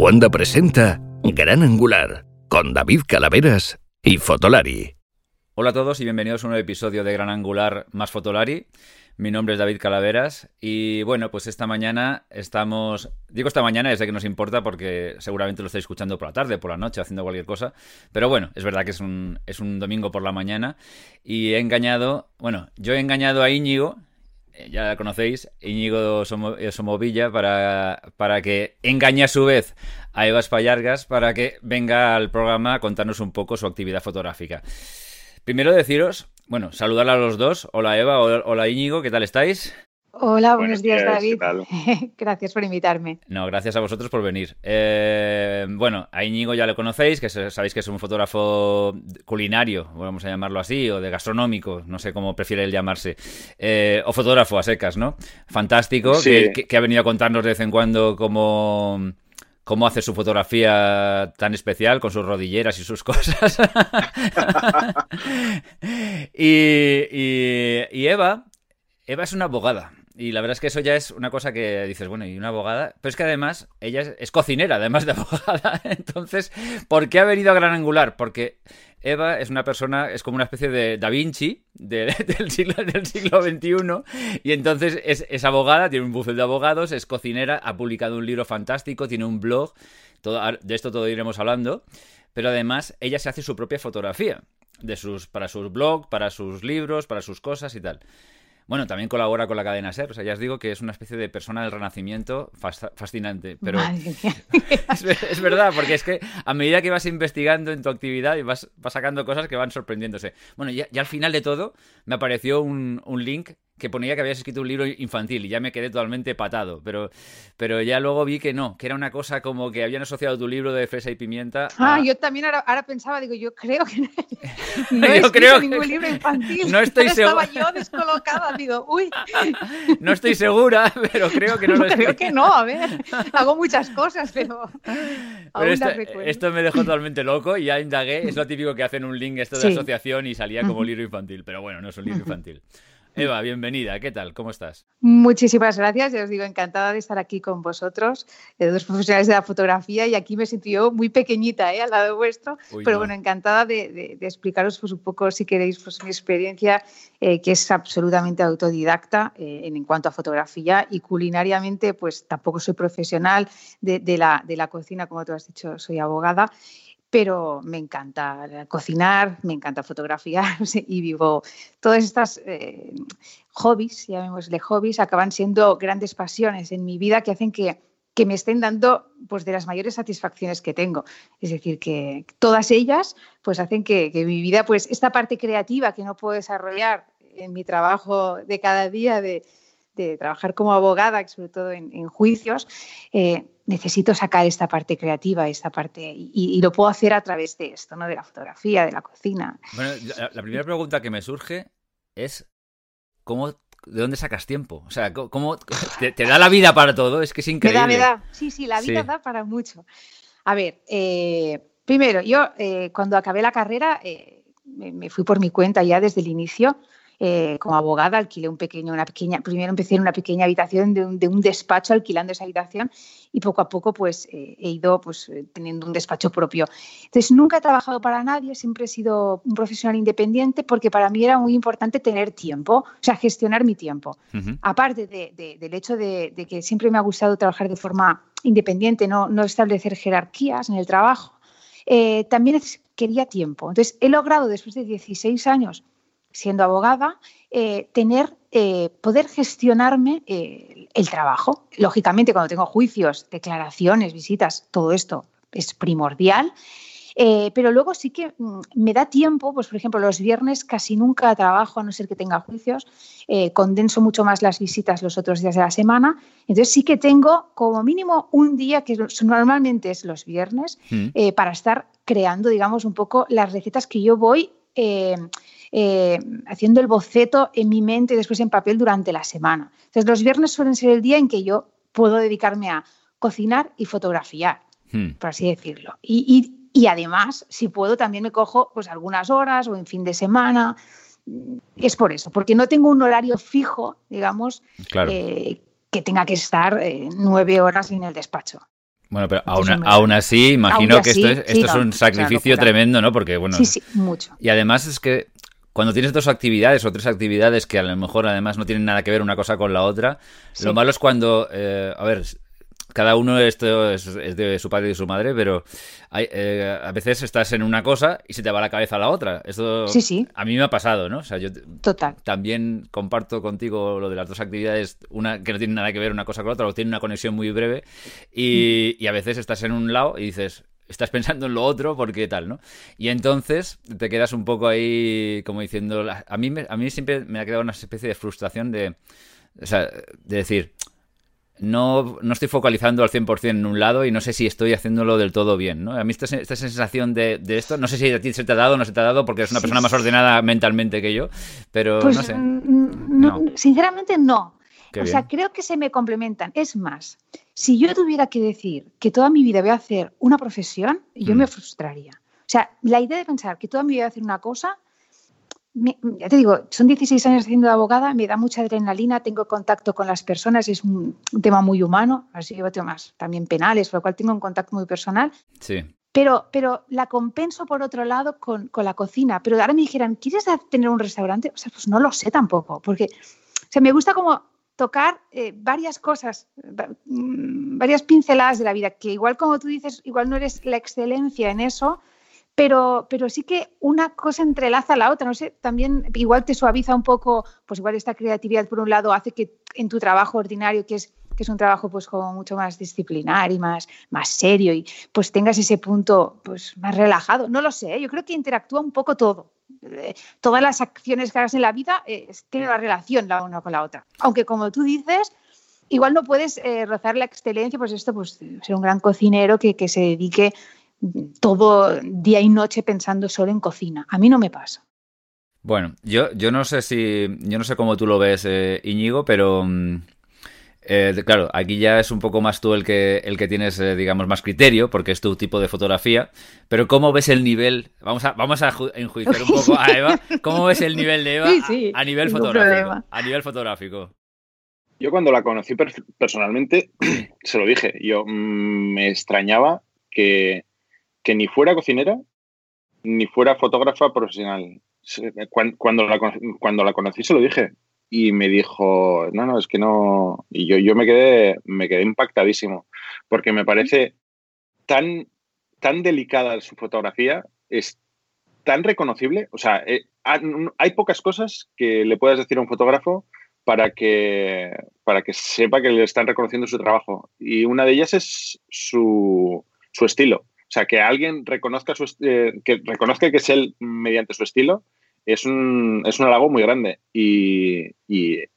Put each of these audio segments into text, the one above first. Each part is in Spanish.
Cuanda presenta Gran Angular con David Calaveras y Fotolari. Hola a todos y bienvenidos a un nuevo episodio de Gran Angular más Fotolari. Mi nombre es David Calaveras y bueno, pues esta mañana estamos, digo esta mañana, sé que nos importa porque seguramente lo estáis escuchando por la tarde, por la noche, haciendo cualquier cosa, pero bueno, es verdad que es un, es un domingo por la mañana y he engañado, bueno, yo he engañado a Íñigo, ya la conocéis, Íñigo eh, Somovilla, para, para que engañe a su vez a Eva Espallargas para que venga al programa a contarnos un poco su actividad fotográfica. Primero deciros, bueno, saludar a los dos. Hola Eva, hola Íñigo, ¿qué tal estáis? Hola, buenos, días, David. gracias por invitarme. No, gracias a vosotros por venir. Eh, bueno, a Íñigo ya lo conocéis, que sabéis que es un fotógrafo culinario, vamos a llamarlo así, o de gastronómico, no sé cómo prefiere él llamarse, eh, o fotógrafo a secas, ¿no? Fantástico, que, ha venido a contarnos de vez en cuando cómo cómo hace su fotografía tan especial con sus rodilleras y sus cosas. y, Eva, Eva es una abogada. Y la verdad es que eso ya es una cosa que dices, bueno, y una abogada. Pero es que además, ella es, cocinera, además de abogada. Entonces, ¿por qué ha venido a Gran Angular? Porque Eva es una persona, es como una especie de Da Vinci del, siglo, del siglo XXI. Y entonces es, abogada, tiene un bufete de abogados, es cocinera, ha publicado un libro fantástico, tiene un blog. Todo, de esto todo iremos hablando. Pero además, ella se hace su propia fotografía. De sus, para sus blogs, para sus libros, para sus cosas y tal. Bueno, también colabora con la cadena SER. O sea, ya os digo que es una especie de persona del renacimiento fascinante. Pero es, verdad, porque es que a medida que vas investigando en tu actividad y vas, sacando cosas que van sorprendiéndose. Bueno, ya, al final de todo me apareció un, un link que ponía que habías escrito un libro infantil y ya me quedé totalmente patado, pero, pero ya luego vi que no, que era una cosa como que habían asociado tu libro de fresa y pimienta. Ah, yo también ahora, pensaba, digo, yo creo que no, he escrito ningún libro infantil. No estoy segura. Estaba yo descolocada, digo, uy. No estoy segura, pero creo que no lo Creo que no, a ver, hago muchas cosas, pero, esto, esto, me dejó totalmente loco y ya indagué, es lo típico que hacen un link esto de asociación y salía como libro infantil, pero bueno, no es un libro infantil. Eva, bienvenida. ¿Qué tal? ¿Cómo estás? Muchísimas gracias. Ya os digo, encantada de estar aquí con vosotros, de dos profesionales de la fotografía. Y aquí me siento yo muy pequeñita ¿eh? al lado vuestro. pero bueno, encantada de, explicaros pues, un poco, si queréis, pues, mi experiencia, eh, que es absolutamente autodidacta eh, en, cuanto a fotografía. Y culinariamente, pues tampoco soy profesional de, la, de la cocina, como tú has dicho, soy abogada pero me encanta cocinar, me encanta fotografiar y vivo todas estas eh, hobbies, llamémosle hobbies, acaban siendo grandes pasiones en mi vida que hacen que, que, me estén dando pues, de las mayores satisfacciones que tengo. Es decir, que todas ellas pues, hacen que, mi vida, pues esta parte creativa que no puedo desarrollar en mi trabajo de cada día, de, de trabajar como abogada, sobre todo en, juicios, eh, necesito sacar esta parte creativa, esta parte, y, lo puedo hacer a través de esto, ¿no? De la fotografía, de la cocina. Bueno, la, primera pregunta que me surge es ¿cómo, ¿de dónde sacas tiempo? O sea, ¿cómo te, da la vida para todo? Es que es increíble. Me da, me da. Sí, sí, la vida da para mucho. A ver, eh, primero, yo eh, cuando acabé la carrera me, fui por mi cuenta ya desde el inicio. Eh, como abogada alquilé un pequeño, una pequeña, primero empecé en una pequeña habitación de un, despacho alquilando esa habitación y poco a poco pues eh, he ido pues eh, teniendo un despacho propio. Entonces nunca he trabajado para nadie, siempre he sido un profesional independiente porque para mí era muy importante tener tiempo, o sea, gestionar mi tiempo. Aparte del hecho de, que siempre me ha gustado trabajar de forma independiente, no, no establecer jerarquías en el trabajo, también quería tiempo. Entonces he logrado después de 16 años siendo abogada, eh, tener, eh, poder gestionarme eh, el trabajo. Lógicamente, cuando tengo juicios, declaraciones, visitas, todo esto es primordial. pero luego sí que mm, me da tiempo, pues por ejemplo, los viernes casi nunca trabajo a no ser que tenga juicios, condenso mucho más las visitas los otros días de la semana, entonces sí que tengo como mínimo un día, que normalmente es los viernes, mm. para estar creando, digamos, un poco las recetas que yo voy eh, haciendo el boceto en mi mente y después en papel durante la semana. Entonces, los viernes suelen ser el día en que yo puedo dedicarme a cocinar y fotografiar, hmm. por así decirlo. Y, además, si puedo, también me cojo pues, algunas horas o en fin de semana. Es por eso, porque no tengo un horario fijo, digamos, eh, que tenga que estar eh, nueve horas en el despacho. Bueno, pero aún, así, imagino que esto es, esto es un sacrificio tremendo, ¿no? Porque, bueno. Sí, sí, mucho. Y además es que cuando tienes dos actividades o tres actividades que a lo mejor además no tienen nada que ver una cosa con la otra, lo malo es cuando, eh, a ver, cada uno esto es, de su padre y de su madre, pero hay, eh, a veces estás en una cosa y se te va la cabeza a la otra. Esto sí, sí. a mí me ha pasado, ¿no? O sea, yo Total. también comparto contigo lo de las dos actividades, una que no tiene nada que ver una cosa con la otra, o tiene una conexión muy breve, y, y a veces estás en un lado y dices, estás pensando en lo otro porque tal, ¿no? Y entonces te quedas un poco ahí como diciendo, a mí, a mí siempre me ha quedado una especie de frustración de, o sea, de decir, no, no estoy focalizando al 100% en un lado y no sé si estoy haciéndolo del todo bien, ¿no? A mí esta, esta sensación de, de, esto, no sé si a ti se te ha dado o no se te ha dado porque eres una persona más ordenada mentalmente que yo, pero pues, no sé. Mm, sinceramente no. O sea, creo que se me complementan. Es más, si yo tuviera que decir que toda mi vida voy a hacer una profesión, yo me mm. frustraría. O sea, la idea de pensar que toda mi vida voy a hacer una cosa, ya te digo, son 16 años siendo de abogada, me da mucha adrenalina, tengo contacto con las personas, es un, tema muy humano, así yo temas también penales, por lo cual tengo un contacto muy personal. Sí. Pero, pero la compenso por otro lado con, con, la cocina. Pero ahora me dijeran, ¿quieres tener un restaurante? O sea, pues no lo sé tampoco, porque o sea, me gusta como tocar eh, varias cosas, mm, varias pinceladas de la vida, que igual como tú dices, igual no eres la excelencia en eso, pero, pero sí que una cosa entrelaza a la otra, no sé, también igual te suaviza un poco, pues igual esta creatividad por un lado hace que en tu trabajo ordinario, que es que es un trabajo pues como mucho más disciplinar y más, más serio y pues tengas ese punto pues más relajado. No lo sé, ¿eh? yo creo que interactúa un poco todo. Eh, todas las acciones que hagas en la vida eh, tienen una relación la una con la otra. Aunque como tú dices, igual no puedes eh, rozar la excelencia, pues esto, pues ser un gran cocinero que, que, se dedique todo día y noche pensando solo en cocina. A mí no me pasa. Bueno, yo, yo no sé si, yo no sé cómo tú lo ves, Iñigo, pero mm, eh, claro, aquí ya es un poco más tú el que, el que tienes, eh, digamos, más criterio, porque es tu tipo de fotografía. Pero ¿cómo ves el nivel? Vamos a, vamos a enjuiciar un poco a Eva. ¿Cómo ves el nivel de Eva a, nivel fotográfico? A nivel fotográfico. Yo cuando la conocí personalmente, se lo dije, yo mm, me extrañaba que, que, ni fuera cocinera ni fuera fotógrafa profesional. Cuando la, cuando la conocí se lo dije, y me dijo, no, no, es que no. Y yo, yo me, quedé, me quedé impactadísimo, porque me parece tan, tan delicada su fotografía, es tan reconocible. O sea, eh, hay pocas cosas que le puedas decir a un fotógrafo para que, para que sepa que le están reconociendo su trabajo. Y una de ellas es su, su estilo. O sea, que alguien reconozca, su, eh, que reconozca que es él mediante su estilo es un, es un halago muy grande. Y,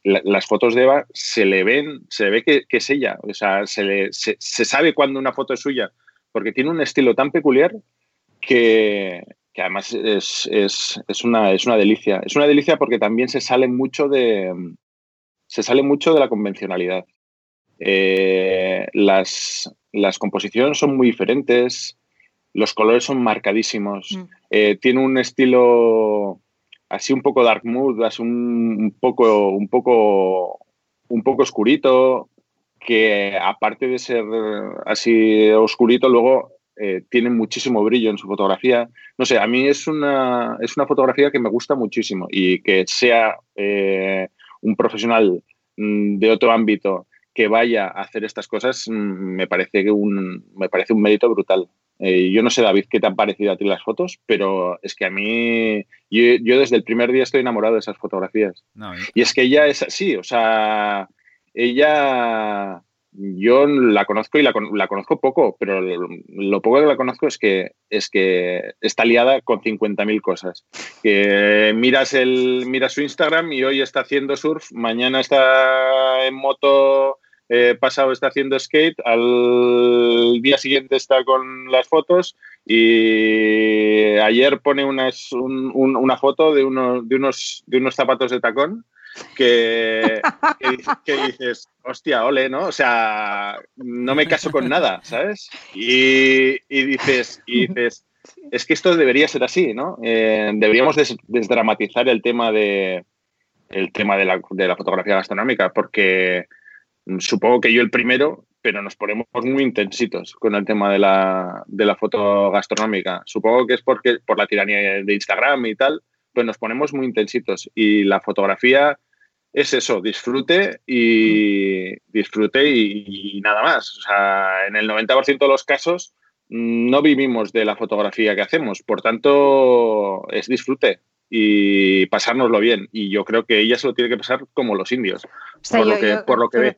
las fotos de Eva se le ven, se ve que, es ella. O sea, se, se, sabe cuando una foto es suya, porque tiene un estilo tan peculiar que, además es, una, es una delicia. Es una delicia porque también se sale mucho de, se sale mucho de la convencionalidad. Eh, las, las composiciones son muy diferentes, los colores son marcadísimos, mm. eh, tiene un estilo así un poco dark mood, así un, poco, un poco, un poco oscurito, que aparte de ser así oscurito, luego eh, tiene muchísimo brillo en su fotografía. No sé, a mí es una, es una fotografía que me gusta muchísimo y que sea eh, un profesional mm, de otro ámbito que vaya a hacer estas cosas mm, me parece, un, me parece un mérito brutal. Eh, yo no sé, David, qué te han parecido a ti las fotos, pero es que a mí, yo, desde el primer día estoy enamorado de esas fotografías. y es que ella es así, o sea, ella, yo la conozco y la, conozco poco, pero lo, poco que la conozco es que, es que está liada con 50.000 cosas. Que miras, el, miras su Instagram y hoy está haciendo surf, mañana está en moto eh, pasado está haciendo skate, al día siguiente está con las fotos y ayer pone una foto de, unos, de, unos, de unos zapatos de tacón que, dices, hostia, ole, ¿no? O sea, no me caso con nada, ¿sabes? Y, dices, y dices, es que esto debería ser así, ¿no? Eh, deberíamos desdramatizar el tema de el tema de la, de la fotografía gastronómica, porque supongo que yo el primero, pero nos ponemos muy intensitos con el tema de la, de la foto gastronómica. Supongo que es porque por la tiranía de Instagram y tal, pues nos ponemos muy intensitos. Y la fotografía es eso, disfrute y disfrute y, nada más. O sea, en el 90% de los casos mm, no vivimos de la fotografía que hacemos, por tanto es disfrute y pasárnoslo bien. Y yo creo que ella se lo tiene que pasar como los indios, por, lo que, por lo que ve.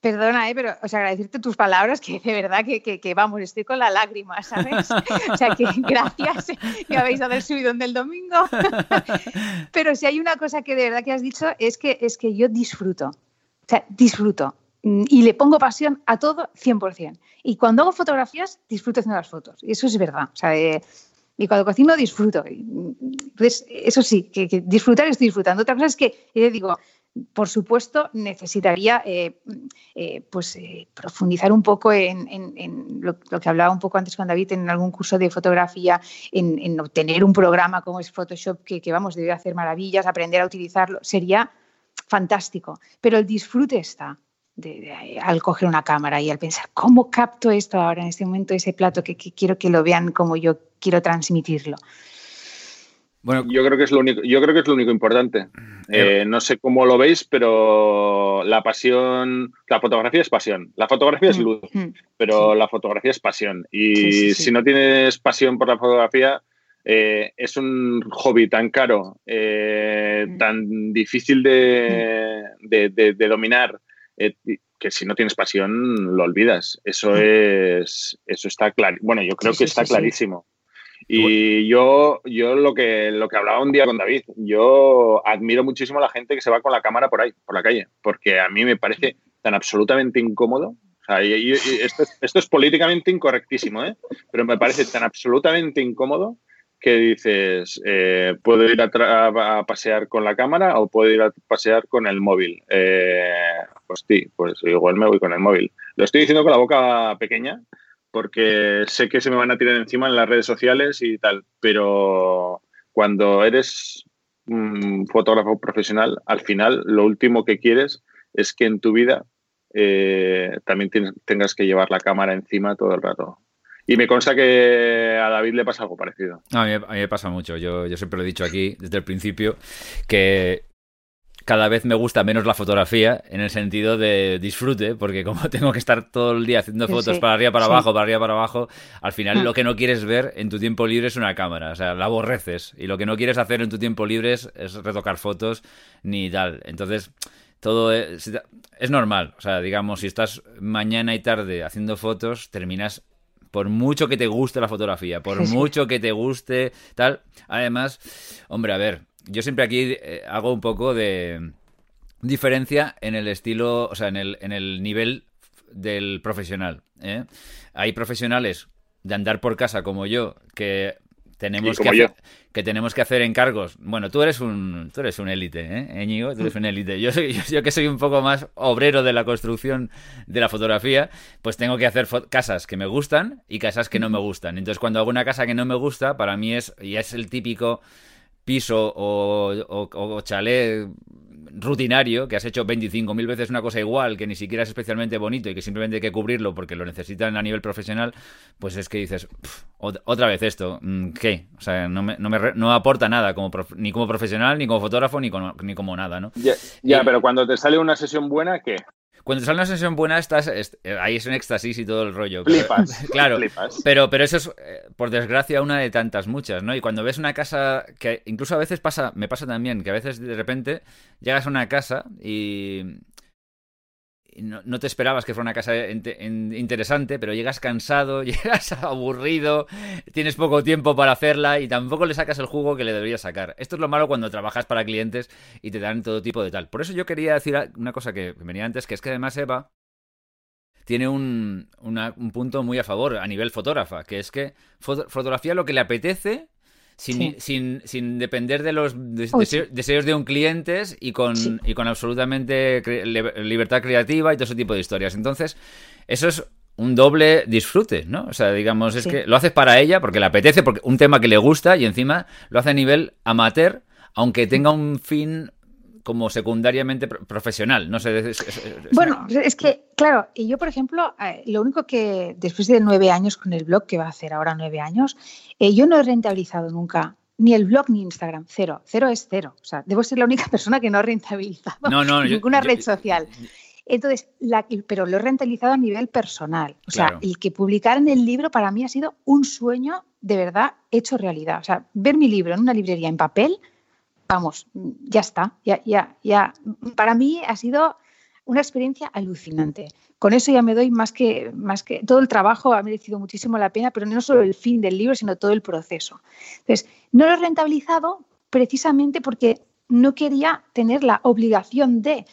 Perdona, ¿eh? pero o sea, agradecerte tus palabras, que de verdad que, que, vamos, estoy con la lágrima, ¿sabes? O sea, que gracias, me habéis dado el subidón del domingo. pero si hay una cosa que de verdad que has dicho, es que, es que yo disfruto, o sea, disfruto mm, y le pongo pasión a todo 100%. Y cuando hago fotografías, disfruto haciendo las fotos. Y eso es verdad. O sea, y cuando cocino, disfruto. Entonces, eso sí, que, que disfrutar estoy disfrutando. Otra cosa es que, yo digo, por supuesto, necesitaría eh, eh, pues, eh, profundizar un poco en, lo, que hablaba un poco antes con David, en algún curso de fotografía, en, obtener un programa como es Photoshop, que, vamos, debe hacer maravillas, aprender a utilizarlo, sería fantástico. Pero el disfrute está al coger una cámara y al pensar, ¿cómo capto esto ahora en este momento, ese plato que quiero que lo vean como yo quiero transmitirlo? Bueno, yo creo que es lo único, yo creo que es lo único importante. Eh, no sé cómo lo veis, pero la pasión, la fotografía es pasión. La fotografía es mm, luz, mm, pero la fotografía es pasión. Y si no tienes pasión por la fotografía, eh, es un hobby tan caro, eh, mm. tan difícil de, dominar, que si no tienes pasión lo olvidas. Eso es, eso está claro. Bueno, yo creo que está clarísimo. Y yo, yo lo que lo que hablaba un día con David, yo admiro muchísimo a la gente que se va con la cámara por ahí, por la calle, porque a mí me parece tan absolutamente incómodo. O sea, esto, es, esto, es, políticamente incorrectísimo, ¿eh? pero me parece tan absolutamente incómodo que dices, eh, puedo ir a, pasear con la cámara o puedo ir a pasear con el móvil. Eh, pues sí, pues igual me voy con el móvil. Lo estoy diciendo con la boca pequeña, porque sé que se me van a tirar encima en las redes sociales y tal, pero cuando eres un fotógrafo profesional, al final lo último que quieres es que en tu vida eh, también tengas que llevar la cámara encima todo el rato. Y me consta que a David le pasa algo parecido. a, mí, a mí, me pasa mucho. Yo, yo siempre lo he dicho aquí desde el principio que cada vez me gusta menos la fotografía en el sentido de disfrute, porque como tengo que estar todo el día haciendo fotos para arriba, para abajo, para arriba, para abajo, al final lo que no quieres ver en tu tiempo libre es una cámara, o sea, la aborreces. Y lo que no quieres hacer en tu tiempo libre es, retocar fotos ni tal. Entonces, todo es, es normal, o sea, digamos, si estás mañana y tarde haciendo fotos, terminas por mucho que te guste la fotografía, por mucho que te guste tal. Además, hombre, a ver, yo siempre aquí eh, hago un poco de diferencia en el estilo, o sea, en el, en el nivel del profesional. ¿eh? Hay profesionales de andar por casa como yo que tenemos que hacer, que tenemos que hacer encargos. Bueno, tú eres un tú eres un élite, ¿eh? Ñigo, tú eres un élite. Yo soy yo, que soy un poco más obrero de la construcción de la fotografía, pues tengo que hacer casas que me gustan y casas que no me gustan. Entonces, cuando hago una casa que no me gusta, para mí es y es el típico piso o, chalet rutinario, que has hecho 25.000 veces una cosa igual, que ni siquiera es especialmente bonito y que simplemente hay que cubrirlo porque lo necesitan a nivel profesional, pues es que dices, otra vez esto, mm, ¿qué? O sea, no me, no me, no aporta nada como ni como profesional, ni como fotógrafo, ni como, ni como nada, ¿no? Ya, pero cuando te sale una sesión buena, ¿qué? Cuando sale una sesión buena, estás, eh, ahí es un éxtasis y todo el rollo. Flipas. Claro, Pero, pero eso es, eh, por desgracia, una de tantas muchas, ¿no? Y cuando ves una casa que incluso a veces pasa, me pasa también, que a veces de repente llegas a una casa y no, te esperabas que fuera una casa interesante, pero llegas cansado, llegas aburrido, tienes poco tiempo para hacerla y tampoco le sacas el jugo que le deberías sacar. Esto es lo malo cuando trabajas para clientes y te dan todo tipo de tal. Por eso yo quería decir una cosa que venía antes, que es que además Eva tiene un, un punto muy a favor a nivel fotógrafa, que es que fotografía lo que le apetece sin, sin, sin depender de los deseos, de un cliente y con, y con absolutamente libertad creativa y todo ese tipo de historias. Entonces, eso es un doble disfrute, ¿no? O sea, digamos, es que lo haces para ella porque le apetece, porque un tema que le gusta y encima lo hace a nivel amateur, aunque tenga un fin como secundariamente profesional. No sé. bueno, es que, claro, y yo, por ejemplo, eh, lo único que después de nueve años con el blog, que va a hacer ahora nueve años, eh, yo no he rentabilizado nunca ni el blog ni Instagram, cero. Cero es cero. O sea, debo ser la única persona que no ha rentabilizado ninguna red social. Entonces, la, pero lo he rentabilizado a nivel personal. O sea, el que publicaran el libro para mí ha sido un sueño de verdad hecho realidad. O sea, ver mi libro en una librería en papel, vamos, ya está. Ya, ya, ya. Para mí ha sido una experiencia alucinante. Con eso ya me doy más que, más que todo el trabajo ha merecido muchísimo la pena, pero no solo el fin del libro, sino todo el proceso. Entonces, no lo he rentabilizado precisamente porque no quería tener la obligación de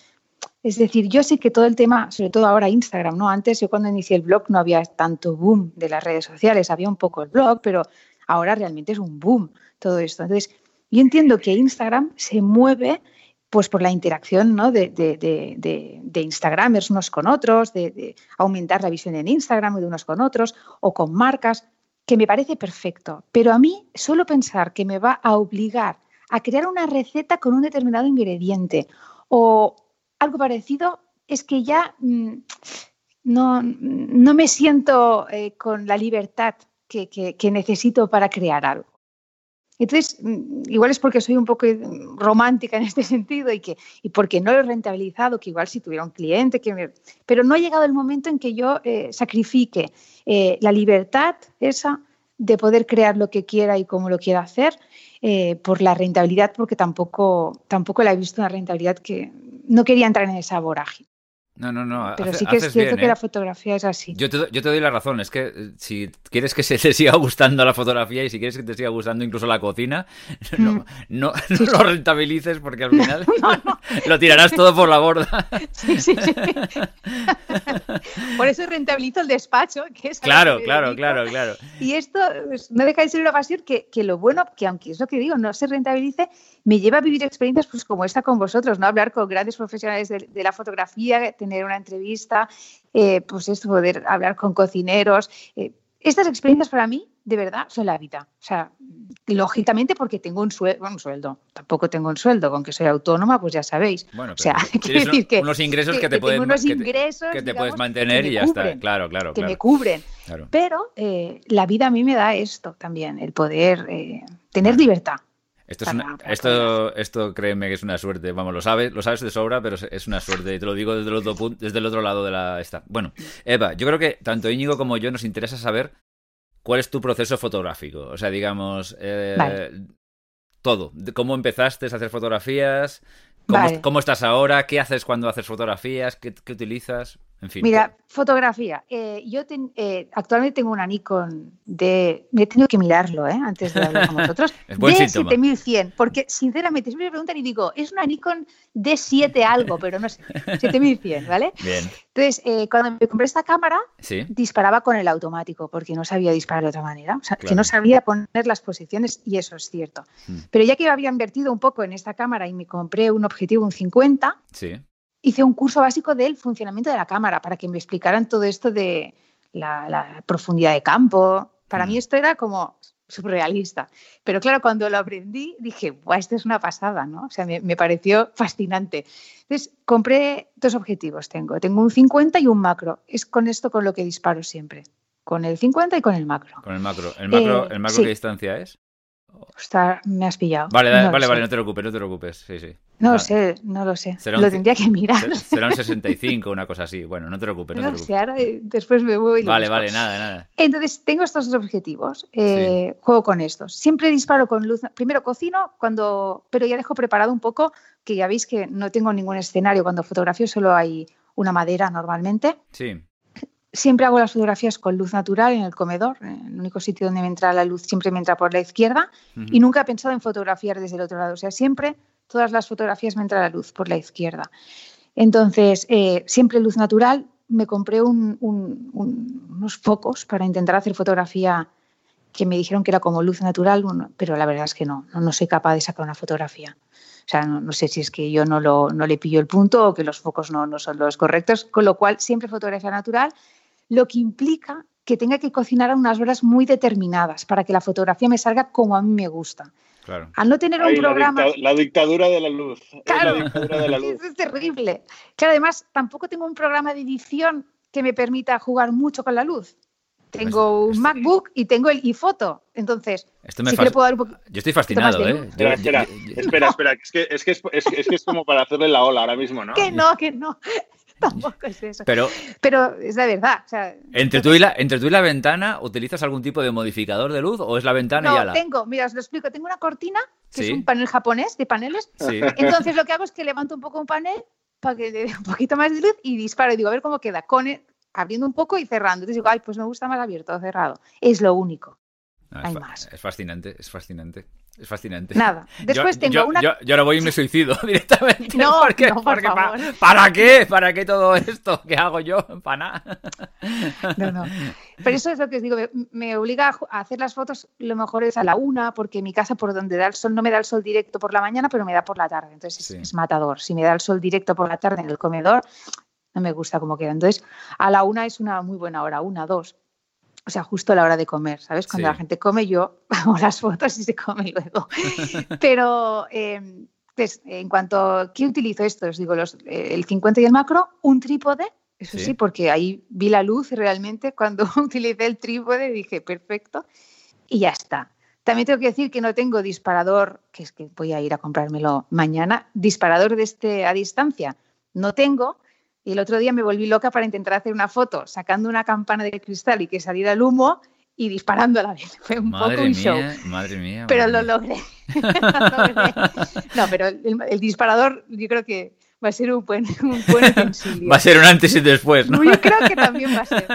es decir, yo sé que todo el tema, sobre todo ahora Instagram, ¿no? Antes yo cuando inicié el blog no había tanto boom de las redes sociales, había un poco el blog, pero ahora realmente es un boom todo esto. Entonces, yo entiendo que Instagram se mueve pues por la interacción de, Instagramers unos con otros, de, aumentar la visión en Instagram de unos con otros o con marcas, que me parece perfecto. Pero a mí solo pensar que me va a obligar a crear una receta con un determinado ingrediente o, algo parecido, es que ya mm, no, no, me siento eh, con la libertad que, necesito para crear algo. Entonces, mm, igual es porque soy un poco romántica en este sentido y, que, y porque no lo he rentabilizado, que igual si tuviera un cliente, que pero no ha llegado el momento en que yo eh, sacrifique eh, la libertad esa de poder crear lo que quiera y cómo lo quiera hacer por la rentabilidad, porque tampoco, tampoco la he visto una rentabilidad que no quería entrar en esa vorágine. No, no, no. Pero sí que es cierto que la ¿eh? fotografía es así. Yo te, yo te, doy la razón. Es que eh, si quieres que se te siga gustando la fotografía y si quieres que te siga gustando incluso la cocina, no, mm. no, lo rentabilices porque al final lo tirarás todo por la borda. Sí, sí, sí. por eso rentabilizo el despacho. Que es claro, claro, claro, claro. Y esto pues, no deja de ser una pasión que, que lo bueno, que aunque es lo que digo, no se rentabilice, me lleva a vivir experiencias pues, como esta con vosotros, ¿no? Hablar con grandes profesionales de, la fotografía, tener una entrevista, eh, pues esto, poder hablar con cocineros. Eh, estas experiencias para mí, de verdad, son la vida. O sea, lógicamente porque tengo un, sueldo, un sueldo, tampoco tengo un sueldo, con que soy autónoma, pues ya sabéis. Bueno, o sea, decir que unos ingresos que, te pueden unos ingresos, que te, puedes mantener y ya está, claro, claro. Que me cubren. Pero eh, la vida a mí me da esto también, el poder tener libertad. Esto, es esto, esto créeme que es una suerte, vamos, lo sabes, lo sabes de sobra, pero es una suerte, y te lo digo desde el otro, desde el otro lado de la esta. Bueno, Eva, yo creo que tanto Íñigo como yo nos interesa saber cuál es tu proceso fotográfico. O sea, digamos, eh, todo. ¿Cómo empezaste a hacer fotografías? ¿Cómo, estás ahora? ¿Qué haces cuando haces fotografías? ¿Qué, qué utilizas? Mira, fotografía. Eh, yo eh, actualmente tengo una Nikon de. Me he tenido que mirarlo ¿eh? antes de hablar con vosotros. buen de 7100, porque sinceramente siempre me preguntan y digo, es una Nikon D7 algo, pero no sé. 7100, ¿vale? Bien. Entonces, eh, cuando me compré esta cámara, disparaba con el automático, porque no sabía disparar de otra manera. O sea, que no sabía poner las posiciones, y eso es cierto. Hmm. Pero ya que había invertido un poco en esta cámara y me compré un objetivo, un 50. Sí hice un curso básico del funcionamiento de la cámara para que me explicaran todo esto de la, profundidad de campo. Para mí mm. esto era como surrealista. Pero claro, cuando lo aprendí dije, Buah, esto es una pasada, ¿no? O sea, me, pareció fascinante. Entonces, compré dos objetivos tengo. Tengo un 50 y un macro. Es con esto con lo que disparo siempre. Con el 50 y con el macro. Con el macro. ¿El macro, ¿el macro qué distancia es? Me has pillado. Vale, vale, vale, no te preocupes, no te preocupes. Sí, sí. No lo sé, no lo sé. lo tendría que mirar. Será un 65, una cosa así. Bueno, no te preocupes. No, te preocupes. Sé, ahora después me voy. Vale, vale, nada, nada. Entonces, tengo estos dos objetivos. Eh, juego con estos. Siempre disparo con luz. Primero cocino, cuando, pero ya dejo preparado un poco, que ya veis que no tengo ningún escenario. Cuando fotografío solo hay una madera normalmente. Sí. Siempre hago las fotografías con luz natural en el comedor. El único sitio donde me entra la luz siempre me entra por la izquierda. Y nunca he pensado en fotografiar desde el otro lado. O sea, siempre todas las fotografías me entra la luz por la izquierda. Entonces, eh, siempre luz natural. Me compré unos focos para intentar hacer fotografía que me dijeron que era como luz natural, pero la verdad es que no, no, soy capaz de sacar una fotografía. O sea, no, sé si es que yo no, lo, no le pillo el punto o que los focos no, no son los correctos, con lo cual siempre fotografía natural lo que implica que tenga que cocinar a unas horas muy determinadas para que la fotografía me salga como a mí me gusta. Al no tener un programa... La, dictadura de la luz. Claro, es, es terrible. Claro, además tampoco tengo un programa de edición que me permita jugar mucho con la luz. Tengo un MacBook y tengo el iPhoto. Entonces, Esto me sí que puedo dar un poquito. Yo estoy fascinado, ¿eh? Espera, espera, espera, espera, es que es, que es, es, que es como para hacerle la ola ahora mismo, ¿no? Que no, que no. Tampoco es eso. Pero, pero es la verdad. O sea, entre, tú y la, entre tú y la ventana, ¿utilizas algún tipo de modificador de luz o es la ventana no, y ala? tengo, mira, os lo explico. Tengo una cortina, que es un panel japonés de paneles. Sí. Entonces lo que hago es que levanto un poco un panel para que le dé un poquito más de luz y disparo. Y digo, a ver cómo queda. Con, abriendo un poco y cerrando. Entonces digo, ay, pues me gusta más abierto o cerrado. Es lo único. Hay es, más. Es fascinante, es fascinante. Es fascinante. Nada. Después tengo una. Yo, ahora voy y me suicido directamente. No, porque, no por favor. ¿para, qué? ¿Para qué todo esto? ¿Qué hago yo? Para nada. No, no. Pero eso es lo que os digo. Me, obliga a hacer las fotos, lo mejor es a la una, porque mi casa por donde da el sol no me da el sol directo por la mañana, pero me da por la tarde. Entonces es, es matador. Si me da el sol directo por la tarde en el comedor, no me gusta cómo queda. Entonces, a la una es una muy buena hora, una, dos. O sea, justo a la hora de comer, ¿sabes? Cuando la gente come, yo hago las fotos y se come luego. Pero, eh, pues, en cuanto, ¿qué utilizo esto? Os digo, los, el 50 y el macro, un trípode, eso sí. porque ahí vi la luz realmente cuando utilicé el trípode, dije, perfecto, y ya está. También tengo que decir que no tengo disparador, que es que voy a ir a comprármelo mañana, disparador de este a distancia. No tengo, y el otro día me volví loca para intentar hacer una foto sacando una campana de cristal y que saliera el humo y disparando a la vez. Fue un poco un show. Madre mía. Pero lo logré. no, pero el, disparador yo creo que va a ser un buen, un buen utensilio. Va a ser un antes y después, ¿no? Yo creo que también va a ser.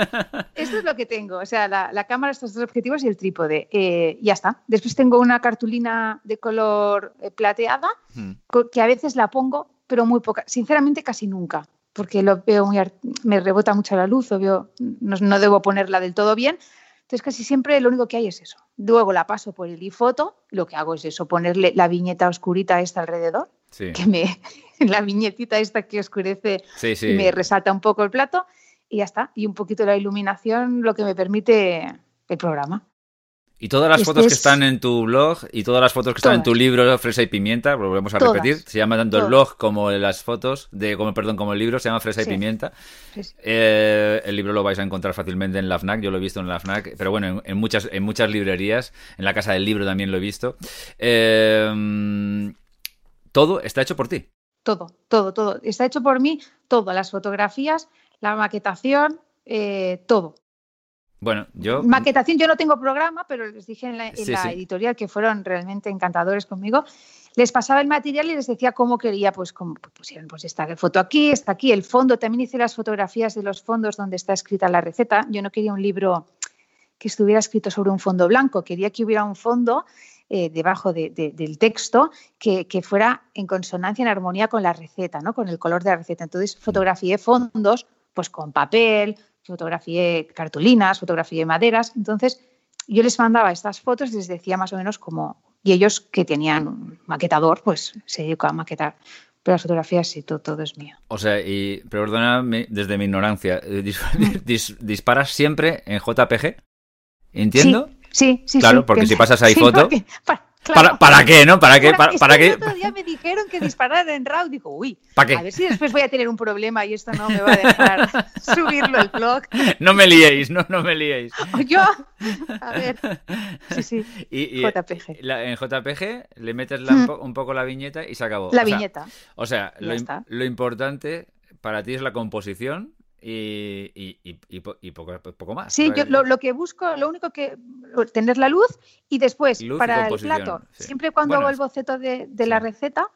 Esto es lo que tengo. O sea, la, cámara, estos dos objetivos y el trípode. Eh, ya está. Después tengo una cartulina de color eh, plateada hmm. que a veces la pongo, pero muy poca. Sinceramente, casi nunca porque lo veo muy, me rebota mucho la luz, o veo, no, debo ponerla del todo bien. Entonces casi siempre lo único que hay es eso. Luego la paso por el iFoto, lo que hago es eso, ponerle la viñeta oscurita esta alrededor, que me, la viñetita esta que oscurece y me resalta un poco el plato y ya está. Y un poquito la iluminación, lo que me permite el programa. Y todas las fotos que están en tu blog y todas las fotos que están en tu libro Fresa y Pimienta, volvemos a repetir, se llama tanto el blog como las fotos, de como perdón, como el libro, se llama Fresa y Pimienta. Eh, el libro lo vais a encontrar fácilmente en la FNAC, yo lo he visto en la FNAC, pero bueno, en, muchas, en muchas librerías, en la Casa del Libro también lo he visto. Eh, todo está hecho por ti. Todo, todo, todo. Está hecho por mí, todo, las fotografías, la maquetación, eh, todo. Bueno, yo. Maquetación, yo no tengo programa, pero les dije en la, editorial que fueron realmente encantadores conmigo. Les pasaba el material y les decía cómo quería, pues, como pusieron, pues esta foto aquí, está aquí, el fondo. También hice las fotografías de los fondos donde está escrita la receta. Yo no quería un libro que estuviera escrito sobre un fondo blanco, quería que hubiera un fondo eh, debajo del texto que, que, fuera en consonancia, en armonía con la receta, ¿no? con el color de la receta. Entonces fotografié fondos pues con papel, fotografié cartulinas, fotografié maderas. Entonces, yo les mandaba estas fotos y les decía más o menos cómo. Y ellos que tenían un maquetador, pues se dedicó a maquetar. Pero las fotografías sí, todo, todo es mío. O sea, y perdóname desde mi ignorancia, eh, ¿disparas siempre en JPG? ¿Entiendo? Sí, sí, Claro, porque si pasas ahí foto. ¿Para, qué, no? ¿Para qué? Para, para qué? El otro día me dijeron que disparar en RAW. Digo, uy, a ver si después voy a tener un problema y esto no me va a dejar subirlo al blog. No me liéis, no, no me liéis. Yo, a ver. Sí, sí. Y, JPG. en JPG le metes mm. un poco la viñeta y se acabó. La viñeta. o sea, lo, lo importante para ti es la composición y, y, poco, más. Sí, yo lo, que busco, lo único que tener la luz y después para el plato, siempre cuando hago el boceto de, la receta,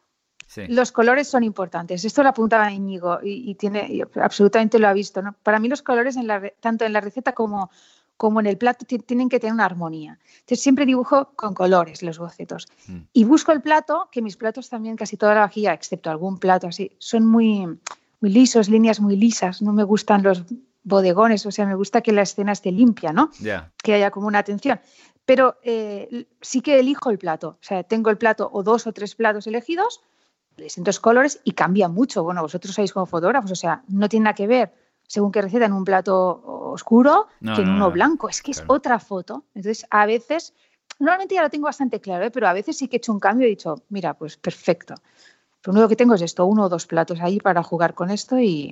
los colores son importantes. Esto lo apuntaba Íñigo y, tiene absolutamente lo ha visto. Para mí los colores en la, tanto en la receta como, como en el plato tienen que tener una armonía. Entonces siempre dibujo con colores los bocetos. Mm. Y busco el plato, que mis platos también, casi toda la vajilla, excepto algún plato así, son muy muy lisos, líneas muy lisas. No me gustan los bodegones, o sea, me gusta que la escena esté limpia, ¿no? Que haya como una atención. Pero eh, sí que elijo el plato. O sea, tengo el plato o dos o tres platos elegidos, distintos colores y cambia mucho. Bueno, vosotros sois como fotógrafos, o sea, no tiene nada que ver según qué receta en un plato oscuro que en uno blanco. Es que es otra foto. Entonces, a veces Normalmente ya lo tengo bastante claro, ¿eh? pero a veces sí que he hecho un cambio y he dicho, mira, pues perfecto. Lo único que tengo es esto, uno o dos platos ahí para jugar con esto y,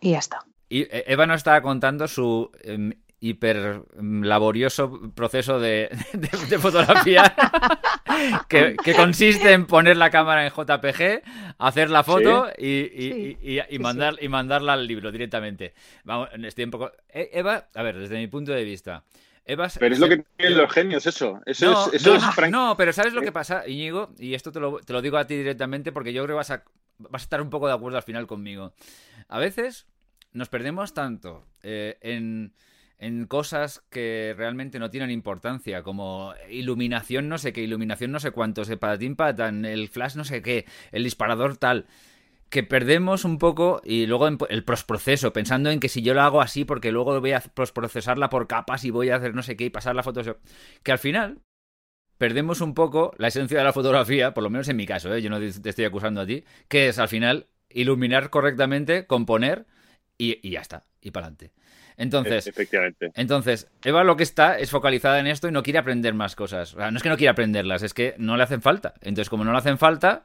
ya está. Y eh, Eva nos estaba contando su em, hiper laborioso proceso de, fotografía que, consiste en poner la cámara en JPG, hacer la foto y, mandar, y mandarla al libro directamente. Vamos, estoy un poco... Eh, Eva, a ver, desde mi punto de vista, pero es lo que tienen los genios, eso. eso no, es, no, pero ¿sabes lo que pasa, Íñigo? Y esto te lo, te lo, digo a ti directamente porque yo creo que vas a, vas a estar un poco de acuerdo al final conmigo. A veces nos perdemos tanto eh, en, en cosas que realmente no tienen importancia, como iluminación no sé qué, iluminación no sé cuánto, se patatín patán, el flash no sé qué, el disparador tal que perdemos un poco y luego el postproceso, pensando en que si yo lo hago así porque luego voy a postprocesarla por capas y voy a hacer no sé qué y pasar la Photoshop, que al final perdemos un poco la esencia de la fotografía, por lo menos en mi caso, ¿eh? yo no te estoy acusando a ti, que es al final iluminar correctamente, componer y, y ya está, y para adelante. Entonces, Efectivamente. entonces, Eva lo que está es focalizada en esto y no quiere aprender más cosas. O sea, no es que no quiera aprenderlas, es que no le hacen falta. Entonces, como no le hacen falta,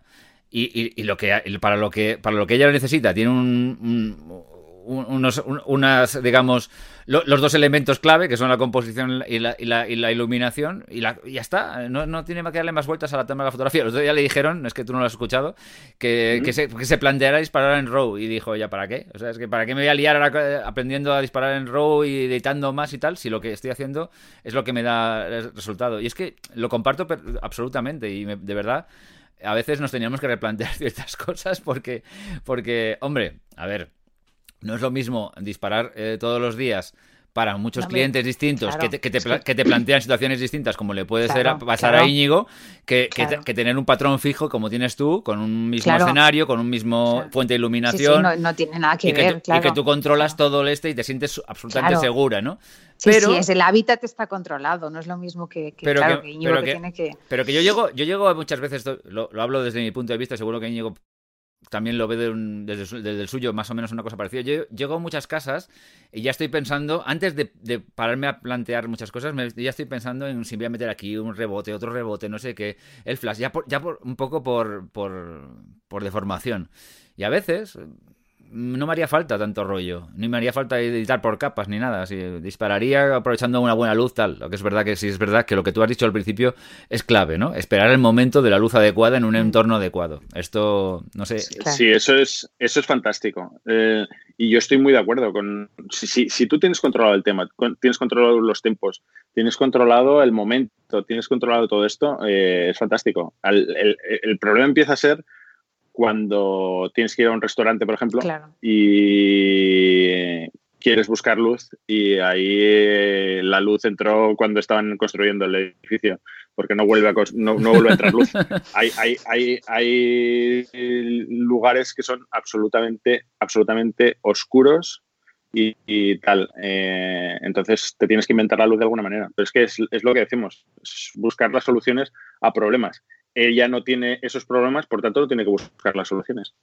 y, lo que para lo que para lo que ella necesita tiene un, unos unas digamos los dos elementos clave que son la composición y la, y la, iluminación y, la, ya está. No, no, tiene que darle más vueltas a la tema de la fotografía. Los otro ya le dijeron es que tú no lo has escuchado que, que, se, que se planteara disparar en RAW y dijo ya para qué o sea es que para qué me voy a liar ahora aprendiendo a disparar en RAW y editando más y tal si lo que estoy haciendo es lo que me da resultado y es que lo comparto absolutamente. Y de verdad a veces nos teníamos que replantear ciertas cosas porque, porque hombre, a ver, no es lo mismo disparar eh, todos los días para muchos clientes distintos que, te, que, te, plantean situaciones distintas, como le puede ser pasar a Íñigo, que, tener un patrón fijo como tienes tú, con un mismo escenario, con un mismo fuente de iluminación. no, tiene nada que ver, Y que tú controlas todo el este y te sientes absolutamente segura, ¿no? Sí, pero, sí, es el hábitat está controlado, no es lo mismo que, claro, que, Íñigo que, tiene que... Pero que yo llego, yo llego muchas veces, lo, lo, hablo desde mi punto de vista, seguro que Íñigo también lo ve desde, el suyo más o menos una cosa parecida. Yo llego a muchas casas y ya estoy pensando, antes de, pararme a plantear muchas cosas, ya estoy pensando en si voy a meter aquí un rebote, otro rebote, no sé qué, el flash, ya, ya por, un poco por, por, por deformación. Y a veces no me haría falta tanto rollo, ni me haría falta editar por capas ni nada, dispararía aprovechando una buena luz tal, lo que es verdad que sí es verdad que lo que tú has dicho al principio es clave, ¿no? Esperar el momento de la luz adecuada en un entorno adecuado. Esto, no sé. Sí, eso es eso es fantástico. Eh, y yo estoy muy de acuerdo con si, si, tú tienes controlado el tema, tienes controlado los tiempos, tienes controlado el momento, tienes controlado todo esto, eh, es fantástico. el problema empieza a ser cuando tienes que ir a un restaurante, por ejemplo, y quieres buscar luz y ahí eh, la luz entró cuando estaban construyendo el edificio, porque no vuelve a, no, vuelve a entrar luz. hay, hay, hay, lugares que son absolutamente, absolutamente oscuros y, tal. Eh, entonces te tienes que inventar la luz de alguna manera. Pero es que es, es lo que decimos, es buscar las soluciones a problemas ella no tiene esos problemas, por tanto no tiene que buscar las soluciones.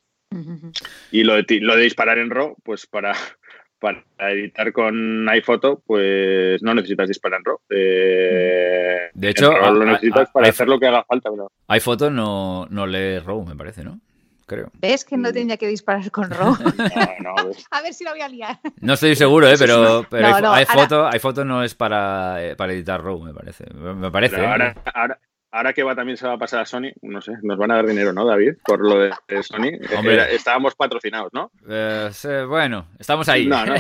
Y lo de, lo de disparar en RAW, pues para, para editar con iPhoto, pues no necesitas disparar en RAW. Eh, de hecho, lo necesitas para hacer lo que haga falta. Pero... iPhoto no, no lee RAW, me parece, ¿no? Creo. ¿Ves que no tenía que disparar con RAW? a ver si lo voy a liar. No estoy seguro, ¿eh? pero, pero iPhoto, no es para, eh, para editar RAW, me parece. Me parece. ¿eh? ahora, ahora que va también se va a pasar a Sony, no sé, nos van a dar dinero, ¿no, David? Por lo de, Sony. Hombre. estábamos patrocinados, ¿no? Eh, bueno, estamos ahí. No, no.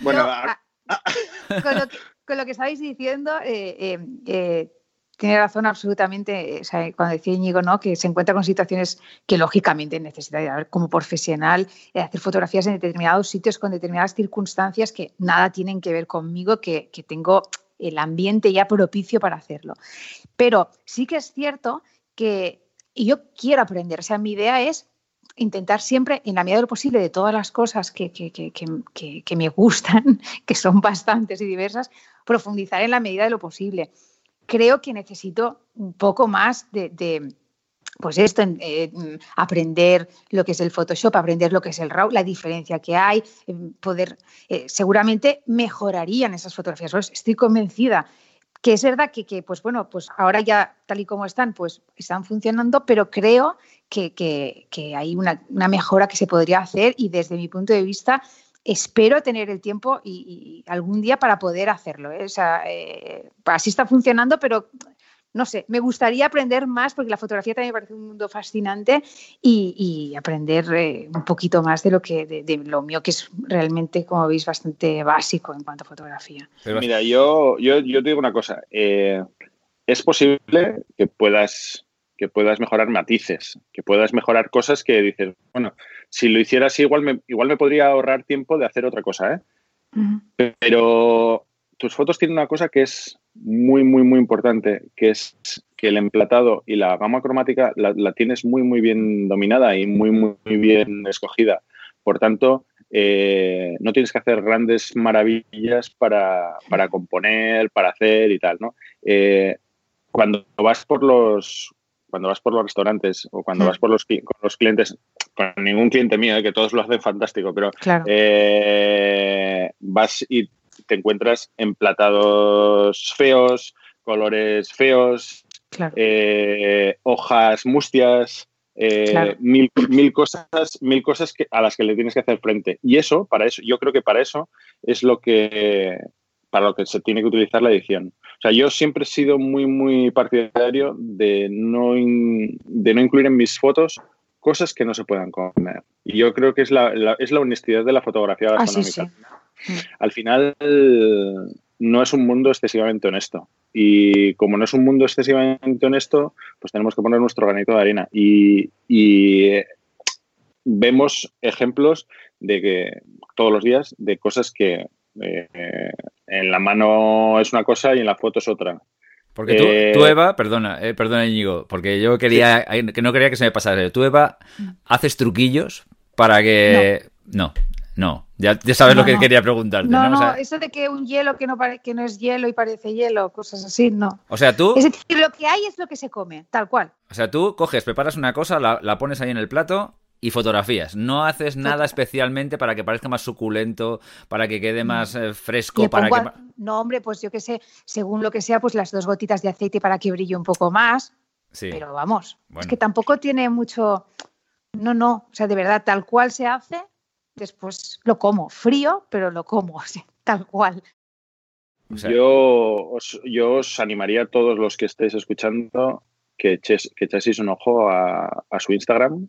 bueno, ah, con, lo que, estabais diciendo, eh, eh, eh, tiene razón absolutamente. cuando decía Íñigo, ¿no? Que se encuentra con situaciones que lógicamente necesita, como profesional, hacer fotografías en determinados sitios con determinadas circunstancias que nada tienen que ver conmigo, que, que tengo el ambiente ya propicio para hacerlo. Pero sí que es cierto que yo quiero aprender, o sea, mi idea es intentar siempre, en la medida de lo posible, de todas las cosas que, que, me gustan, que son bastantes y diversas, profundizar en la medida de lo posible. Creo que necesito un poco más de pues esto, eh, aprender lo que es el Photoshop, aprender lo que es el RAW, la diferencia que hay, poder, eh, seguramente mejorarían esas fotografías. Estoy convencida que es verdad que, que, pues bueno, pues ahora ya tal y como están, pues están funcionando, pero creo que, que hay una, mejora que se podría hacer y desde mi punto de vista espero tener el tiempo y, algún día para poder hacerlo. ¿eh? O sea, eh, así está funcionando, pero no sé, me gustaría aprender más porque la fotografía también me parece un mundo fascinante y, aprender eh, un poquito más de lo que de, lo mío que es realmente, como veis, bastante básico en cuanto a fotografía. Mira, yo, yo, yo te digo una cosa. es posible que puedas que puedas mejorar matices, que puedas mejorar cosas que dices, bueno, si lo hiciera así, igual me, igual me podría ahorrar tiempo de hacer otra cosa, ¿eh? Pero tus fotos tienen una cosa que es muy, muy, muy importante, que es que el emplatado y la gama cromática la, tienes muy, muy bien dominada y muy, muy, bien escogida. Por tanto, eh, no tienes que hacer grandes maravillas para, componer, para hacer y tal, ¿no? Eh, cuando vas por los cuando vas por los restaurantes o cuando vas por los, con los clientes, con ningún cliente mío, eh, que todos lo hacen fantástico, pero vas y te encuentras emplatados feos, colores feos, eh, hojas mustias, mil, mil, cosas, mil cosas que, a las que le tienes que hacer frente. Y eso, para eso, yo creo que para eso es lo que para lo que se tiene que utilizar la edición. O sea, yo siempre he sido muy, muy partidario de no, de no incluir en mis fotos cosas que no se puedan comer. Y yo creo que es la, es la honestidad de la fotografía ah, gastronómica. Al final no es un mundo excesivamente honesto. Y como no es un mundo excesivamente honesto, pues tenemos que poner nuestro granito de arena. Y, y vemos ejemplos de que todos los días de cosas que eh, en la mano es una cosa y en la foto es otra. Porque tú, eh, Eva, perdona, eh, perdona Íñigo, porque yo quería, que no quería que se me pasara. Tú, Eva, haces truquillos para que... No, no, Ya, sabes lo que quería preguntarte. No, no, eso de que un hielo que no, que no es hielo y parece hielo, cosas así, no. O sea, tú... Es decir, lo que hay es lo que se come, tal cual. O sea, tú coges, preparas una cosa, la, la pones ahí en el plato y fotografías. No haces nada especialmente para que parezca más suculento, para que quede más eh, fresco. Para que... No, hombre, pues yo qué sé, según lo que sea, pues las dos gotitas de aceite para que brille un poco más. Sí. Pero vamos, es que tampoco tiene mucho. No, no, o sea, de verdad, tal cual se hace, después lo como. Frío, pero lo como, tal cual. yo, os, yo os animaría a todos los que estéis escuchando que, echéis un ojo a su Instagram,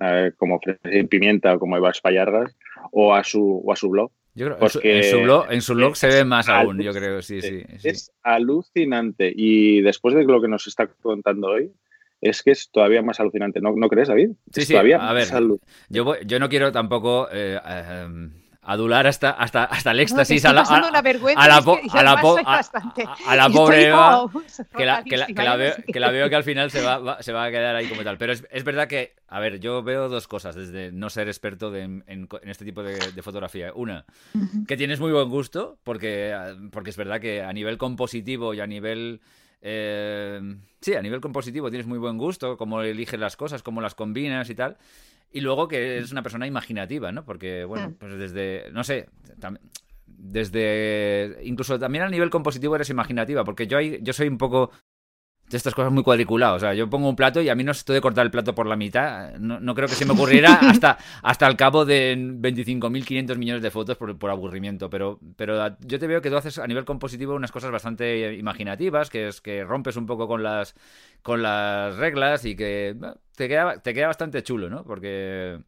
eh, como Pimienta o como Eva Espallargas, o a su, o a su blog. Yo creo, en, su blog, en su blog se ve más aún, yo creo, sí, sí, Es alucinante. Y después de lo que nos está contando hoy, es que es todavía más alucinante. ¿No, ¿no crees, David? Sí, sí, todavía a ver, yo, yo no quiero tampoco... Eh, eh, adular hasta, hasta, hasta el éxtasis a la, a, la, pobre Eva, que la, que, la, veo, que la veo que al final se va, se va a quedar ahí como tal. Pero es, es, verdad que, a ver, yo veo dos cosas desde no ser experto en, en, este tipo de, fotografía. Una, que tienes muy buen gusto, porque, porque es verdad que a nivel compositivo y a nivel... Eh, sí, a nivel compositivo tienes muy buen gusto, cómo eliges las cosas, cómo las combinas y tal. Y luego que es una persona imaginativa, ¿no? Porque, bueno, mm. pues desde, no sé, desde, incluso también a nivel compositivo eres imaginativa, porque yo, yo soy un poco estas cosas muy cuadriculadas. O sea, yo pongo un plato y a mí no estoy de cortar el plato por la mitad. No, creo que se me ocurriera hasta, hasta el cabo de 25.500 millones de fotos por, por, aburrimiento. Pero, pero yo te veo que tú haces a nivel compositivo unas cosas bastante imaginativas, que es que rompes un poco con las, con las reglas y que te queda, te queda bastante chulo, ¿no? Porque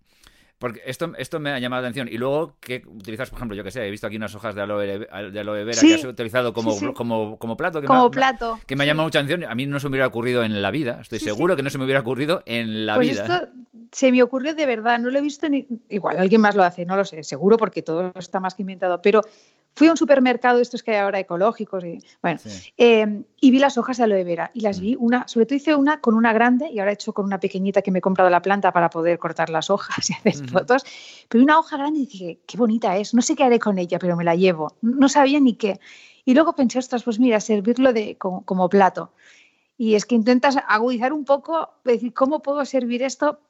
porque esto, esto me ha llamado la atención. Y luego que utilizas, por ejemplo, yo que sé, he visto aquí unas hojas de aloe, de aloe vera que has utilizado como, como, como, plato. Que como plato. Que me ha llamado mucha atención. A mí no se me hubiera ocurrido en la vida. Estoy seguro que no se me hubiera ocurrido en la pues vida. Esto se me ocurrió de verdad. No lo he visto ni. Igual alguien más lo hace, no lo sé. Seguro porque todo está más que inventado. Pero Fui a un supermercado, estos que hay ahora ecológicos, y, bueno, em, y vi las hojas de aloe vera y las mm. vi, una, sobre todo hice una con una grande y ahora he hecho con una pequeñita que me he comprado la planta para poder cortar las hojas y hacer fotos, pero una hoja grande y dije, qué bonita es, no sé qué haré con ella, pero me la llevo, no sabía ni qué. Y luego pensé, ostras, pues mira, servirlo de, como, plato. Y es que intentas agudizar un poco, decir, ¿cómo puedo servir esto?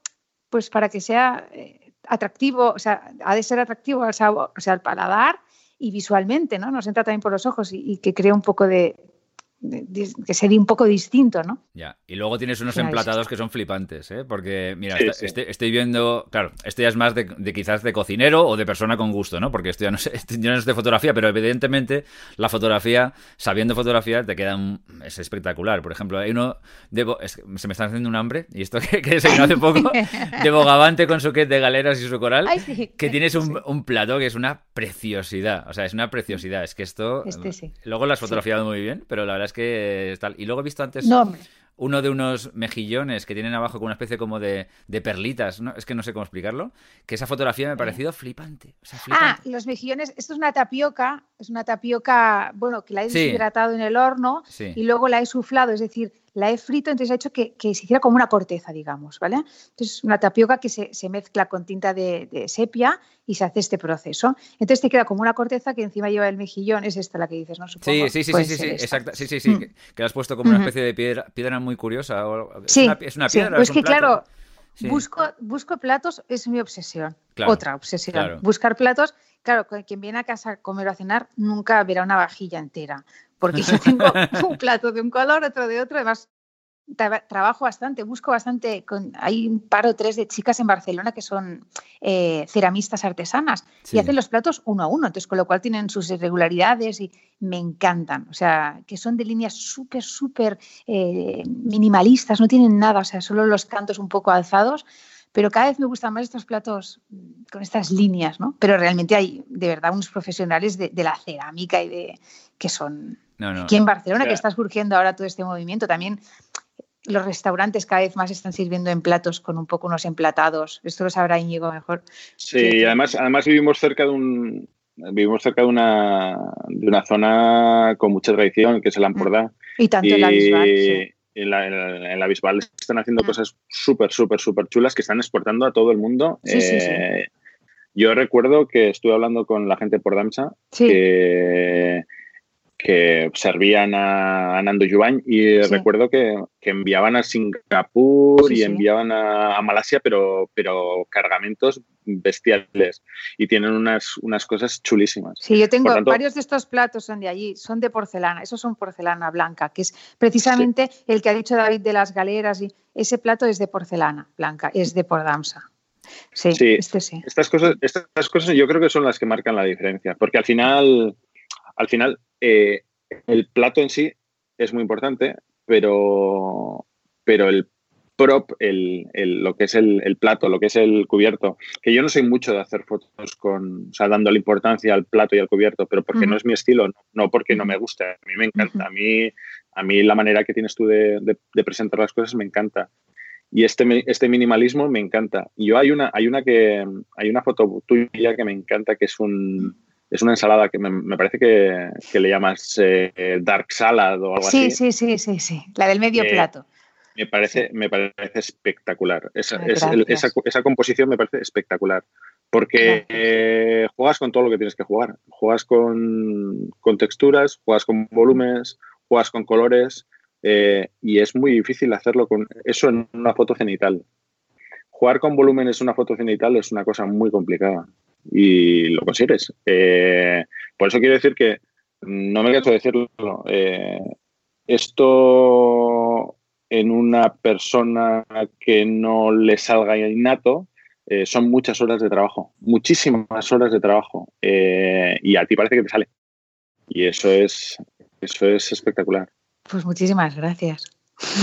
Pues para que sea eh, atractivo, o sea, ha de ser atractivo al sabor, o sea, al paladar y visualmente, ¿no? Nos entra también por los ojos y, que crea un poco de, que sería un poco distinto, ¿no? Ya, y luego tienes unos emplatados que son flipantes, ¿eh? Porque, mira, Estoy, viendo, claro, esto ya es más de, quizás de cocinero o de persona con gusto, ¿no? Porque esto ya no, sé, no es de fotografía, pero evidentemente la fotografía, sabiendo fotografía, te queda es espectacular. Por ejemplo, hay uno, de, se me está haciendo un hambre, y esto que, se vino hace poco, de Bogavante con su kit de galeras y su coral, que tienes un, un, plato que es una preciosidad, o sea, es una preciosidad, es que esto... Este luego las fotografiado muy bien, pero la verdad es que tal. Y luego he visto antes uno de unos mejillones que tienen abajo con una especie como de, perlitas, ¿no? Es que no sé cómo explicarlo. Que esa fotografía me ha parecido flipante, Ah, los mejillones, esto es una tapioca, es una tapioca, bueno, que la he deshidratado en el horno y luego la he suflado, es decir, la he frito, entonces ha hecho que, se hiciera como una corteza, digamos, ¿vale? Entonces, una tapioca que se, mezcla con tinta de, sepia y se hace este proceso. Entonces te queda como una corteza que encima lleva el mejillón, es esta la que dices, ¿no? sí, sí, sí, sí, sí, exacto. Sí, sí, sí, mm. que, la has puesto como una especie de piedra, piedra muy curiosa. sí, es una, piedra. Pues que claro, busco, busco platos, es mi obsesión. Otra obsesión. Buscar platos claro, quien viene a casa a comer o a cenar nunca verá una vajilla entera, porque yo tengo un plato de un color, otro de otro, además trabajo bastante, busco bastante, con, hay un par o tres de chicas en Barcelona que son eh, ceramistas artesanas y hacen los platos uno a uno, entonces con lo cual tienen sus irregularidades y me encantan, o sea, que son de líneas súper, súper eh, minimalistas, no tienen nada, o sea, solo los cantos un poco alzados, pero cada vez me gustan más estos platos con estas líneas, ¿no? Pero realmente hay de verdad unos profesionales de, la cerámica y de que son... Aquí en Barcelona, que está surgiendo ahora todo este movimiento, también los restaurantes cada vez más están sirviendo en platos con un poco unos emplatados. Esto lo sabrá Íñigo mejor. Sí, además, además vivimos cerca de un vivimos cerca de una, de una zona con mucha tradición, que es el Ampordá. Y tanto en la Bisbal, En la, Bisbal están haciendo mm. cosas súper, súper, súper chulas que están exportando a todo el mundo. Eh, yo recuerdo que estuve hablando con la gente por Damsa, que que servían a, Nando Yubañ y recuerdo que, enviaban a Singapur y enviaban a, Malasia, pero, pero cargamentos bestiales y tienen unas, unas cosas chulísimas. Sí, yo tengo varios de estos platos son de allí, son de porcelana, esos son porcelana blanca, que es precisamente el que ha dicho David de las galeras y ese plato es de porcelana blanca, es de Pordamsa. Sí, este sí. Estas cosas, estas cosas yo creo que son las que marcan la diferencia, porque al final, al final eh, el plato en sí es muy importante, pero, pero el prop, el, lo que es el, plato, lo que es el cubierto, que yo no soy mucho de hacer fotos con, o sea, la importancia al plato y al cubierto, pero porque no es mi estilo, no, porque no me guste, a mí me encanta, a mí, a mí la manera que tienes tú de, presentar las cosas me encanta. Y este, este minimalismo me encanta. Y yo hay una, hay una que hay una foto tuya que me encanta, que es un, es una ensalada que me, parece que, le llamas eh, dark salad o algo así. Sí, sí, sí, sí, la del medio eh, plato. Me parece, me parece espectacular. Esa, esa, composición me parece espectacular. Porque eh, juegas con todo lo que tienes que jugar. Juegas con, texturas, juegas con volúmenes, juegas con colores. y es muy difícil hacerlo con eso en una foto cenital. Jugar con volúmenes en una foto cenital es una cosa muy complicada y lo consigues. Eh, por eso quiero decir que no me canso de decirlo. Eh, esto en una persona que no le salga innato eh, son muchas horas de trabajo, muchísimas horas de trabajo y a ti parece que te sale. Y eso es, eso es espectacular. Pues muchísimas gracias.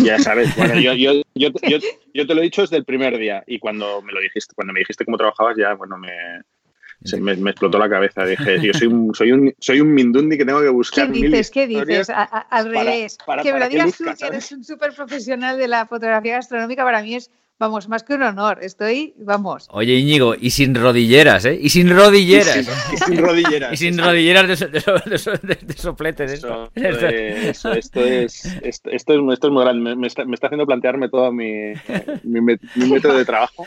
Ya sabes, bueno, yo, yo, yo, yo, te lo he dicho desde el primer día y cuando me lo dijiste, cuando me dijiste cómo trabajabas ya, bueno, me, se me, explotó la cabeza. Dije, yo soy un, soy un, soy un Mindundi que tengo que buscar. ¿Qué dices? ¿Qué dices? al revés. que me lo digas tú, que eres un súper profesional de la fotografía gastronómica, para mí es Vamos, más que un honor, estoy, vamos. Oye, Íñigo, y sin rodilleras, ¿eh? Y sin rodilleras. Y sin, rodilleras. y sin rodilleras de, de, de, soplete. esto. esto, es, esto, es, esto, es, muy grande. Me, está, haciendo plantearme todo mi, mi, método de trabajo.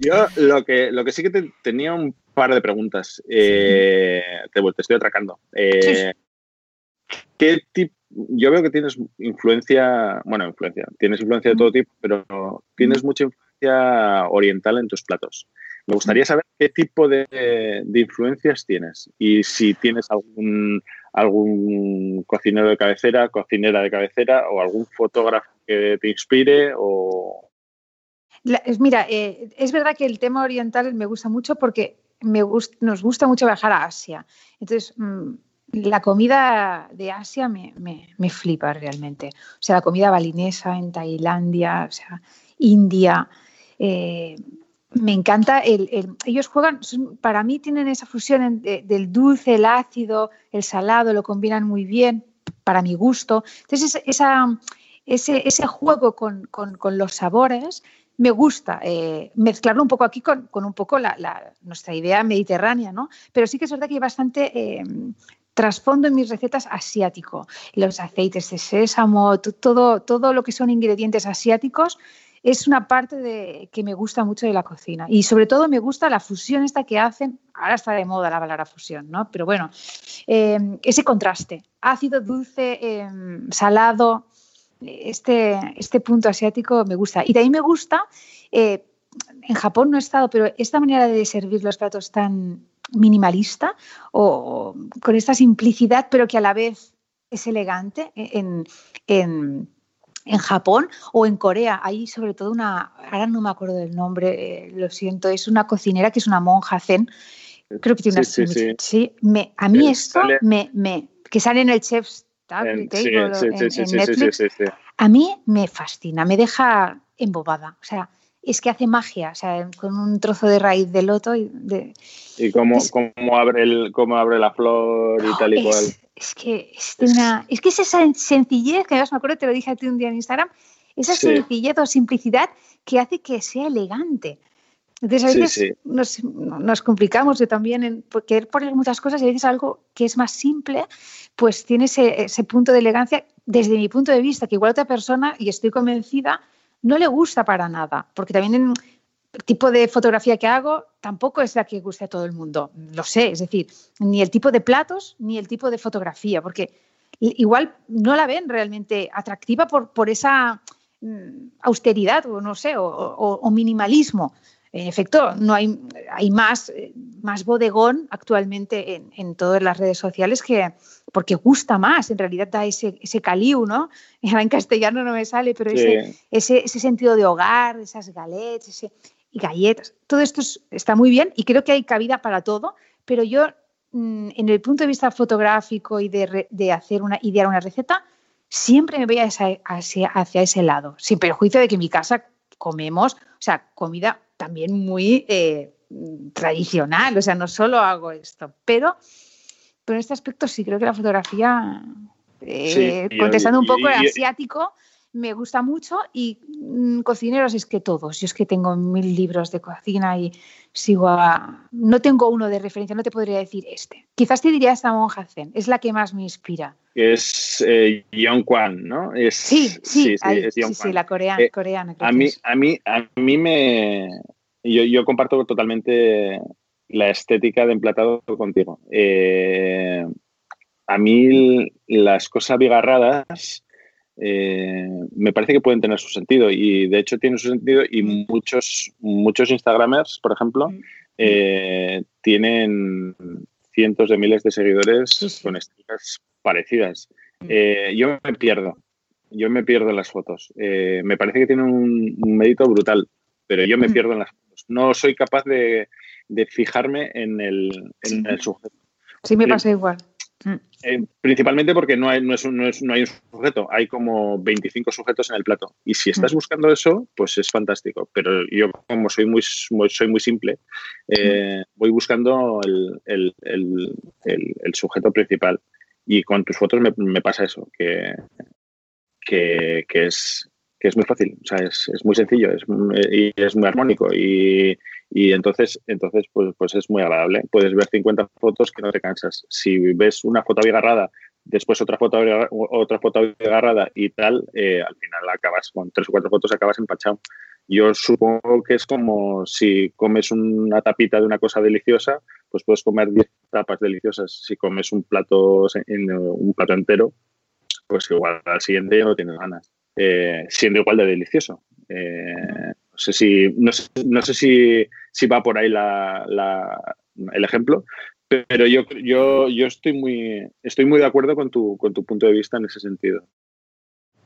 Yo lo que, lo que sí que tenía un par de preguntas. Eh, te, te, estoy atracando. Eh, ¿Qué tipo yo veo que tienes influencia, bueno, influencia, tienes influencia de todo tipo, pero tienes mucha influencia oriental en tus platos. Me gustaría saber qué tipo de, influencias tienes y si tienes algún, algún cocinero de cabecera, cocinera de cabecera o algún fotógrafo que te inspire o... mira, eh, es verdad que el tema oriental me gusta mucho porque me nos gusta mucho viajar a Asia. Entonces, mm, la comida de Asia me, flipa realmente. O sea, la comida balinesa en Tailandia, o sea, India. Eh, me encanta, el, ellos juegan, para mí tienen esa fusión del dulce, el ácido, el salado, lo combinan muy bien, para mi gusto. Entonces, esa, ese, ese, juego con, los sabores me gusta eh, mezclarlo un poco aquí con, un poco la, nuestra idea mediterránea, ¿no? Pero sí que es verdad que hay bastante eh, trasfondo en mis recetas asiático. Los aceites de sésamo, todo, todo lo que son ingredientes asiáticos es una parte de, que me gusta mucho de la cocina. Y sobre todo me gusta la fusión esta que hacen, ahora está de moda la palabra fusión, ¿no? Pero bueno, eh, ese contraste, ácido, dulce, em, salado, este, este punto asiático me gusta. Y también me gusta, eh, en Japón no he estado, pero esta manera de servir los platos tan minimalista o con esta simplicidad, pero que a la vez es elegante en, en, en Japón o en Corea. Hay sobre todo una, ahora no me acuerdo del nombre, eh, lo siento, es una cocinera que es una monja zen. Creo que tiene sí, una... Sí, sí. me, a mí esto me, me, que sale en el Chef's Table, en, Netflix, a mí me fascina, me deja embobada. O sea, es que hace magia, o sea, con un trozo de raíz de loto. Y, de, ¿Y cómo, cómo, abre el, cómo abre la flor y tal y cual. Es que es, una, es que esa sencillez, que además me acuerdo, te lo dije a ti un día en Instagram, esa sencillez o simplicidad que hace que sea elegante. Entonces a veces Nos, nos, complicamos yo también en querer poner muchas cosas y a veces algo que es más simple, pues tiene ese, ese punto de elegancia desde mi punto de vista, que igual otra persona, y estoy convencida, no le gusta para nada, porque también el tipo de fotografía que hago tampoco es la que guste a todo el mundo, lo sé, es decir, ni el tipo de platos ni el tipo de fotografía, porque igual no la ven realmente atractiva por, por esa mm, austeridad o no sé, o minimalismo. En efecto, no hay, hay más, más bodegón actualmente en, todas las redes sociales que porque gusta más, en realidad da ese, ese caliu, ¿no? En castellano no me sale, pero ese, ese, sentido de hogar, esas galets y galletas, todo esto está muy bien y creo que hay cabida para todo, pero yo mm, en el punto de vista fotográfico y de, de hacer una, idear una receta, siempre me voy hacia, hacia ese lado, sin perjuicio de que en mi casa comemos, o sea, comida también muy eh, tradicional, o sea, no solo hago esto, pero, pero en este aspecto sí creo que la fotografía, eh, contestando un poco el asiático, me gusta mucho y mm, cocineros es que todos. Yo es que tengo mil libros de cocina y sigo a... No tengo uno de referencia, no te podría decir este. Quizás te diría esta monja zen, es la que más me inspira. Es eh, Kwan, ¿no? sí, sí, sí, la coreana. Eh, coreana a, mí, a, mí, a mí me... Yo, yo comparto totalmente la estética de emplatado contigo. Eh, a mí las cosas bigarradas eh, me parece que pueden tener su sentido y de hecho tienen su sentido y muchos, muchos Instagramers, por ejemplo, eh, tienen cientos de miles de seguidores con estéticas parecidas. Eh, yo me pierdo, yo me pierdo en las fotos. me parece que tiene un, mérito brutal, pero yo me pierdo en las fotos. No soy capaz de, fijarme en el, en el sujeto. Sí, me pasa igual. Mm. Eh, principalmente porque no hay, no, es un, no, es, no, hay un sujeto, hay como 25 sujetos en el plato. Y si estás mm. buscando eso, pues es fantástico. Pero yo, como soy muy, soy muy simple, eh, mm. voy buscando el, el, el, sujeto principal. Y con tus fotos me, me pasa eso, que, que, que, es, que es muy fácil, o sea, es, es muy sencillo es, y es muy armónico. Y, y entonces, entonces pues, pues es muy agradable. Puedes ver 50 fotos que no te cansas. Si ves una foto agarrada, después otra foto otra foto agarrada y tal, eh, al final acabas con tres o cuatro fotos, acabas empachado. Yo supongo que es como si comes una tapita de una cosa deliciosa, pues puedes comer 10 tapas deliciosas. Si comes un plato, un plato entero, pues igual al siguiente no tienes ganas. Eh, siendo igual de delicioso. Eh, sé si, no sé, si, si, va por ahí el ejemplo, pero yo, yo, yo estoy, muy, estoy muy de acuerdo con tu, con tu punto de vista en ese sentido.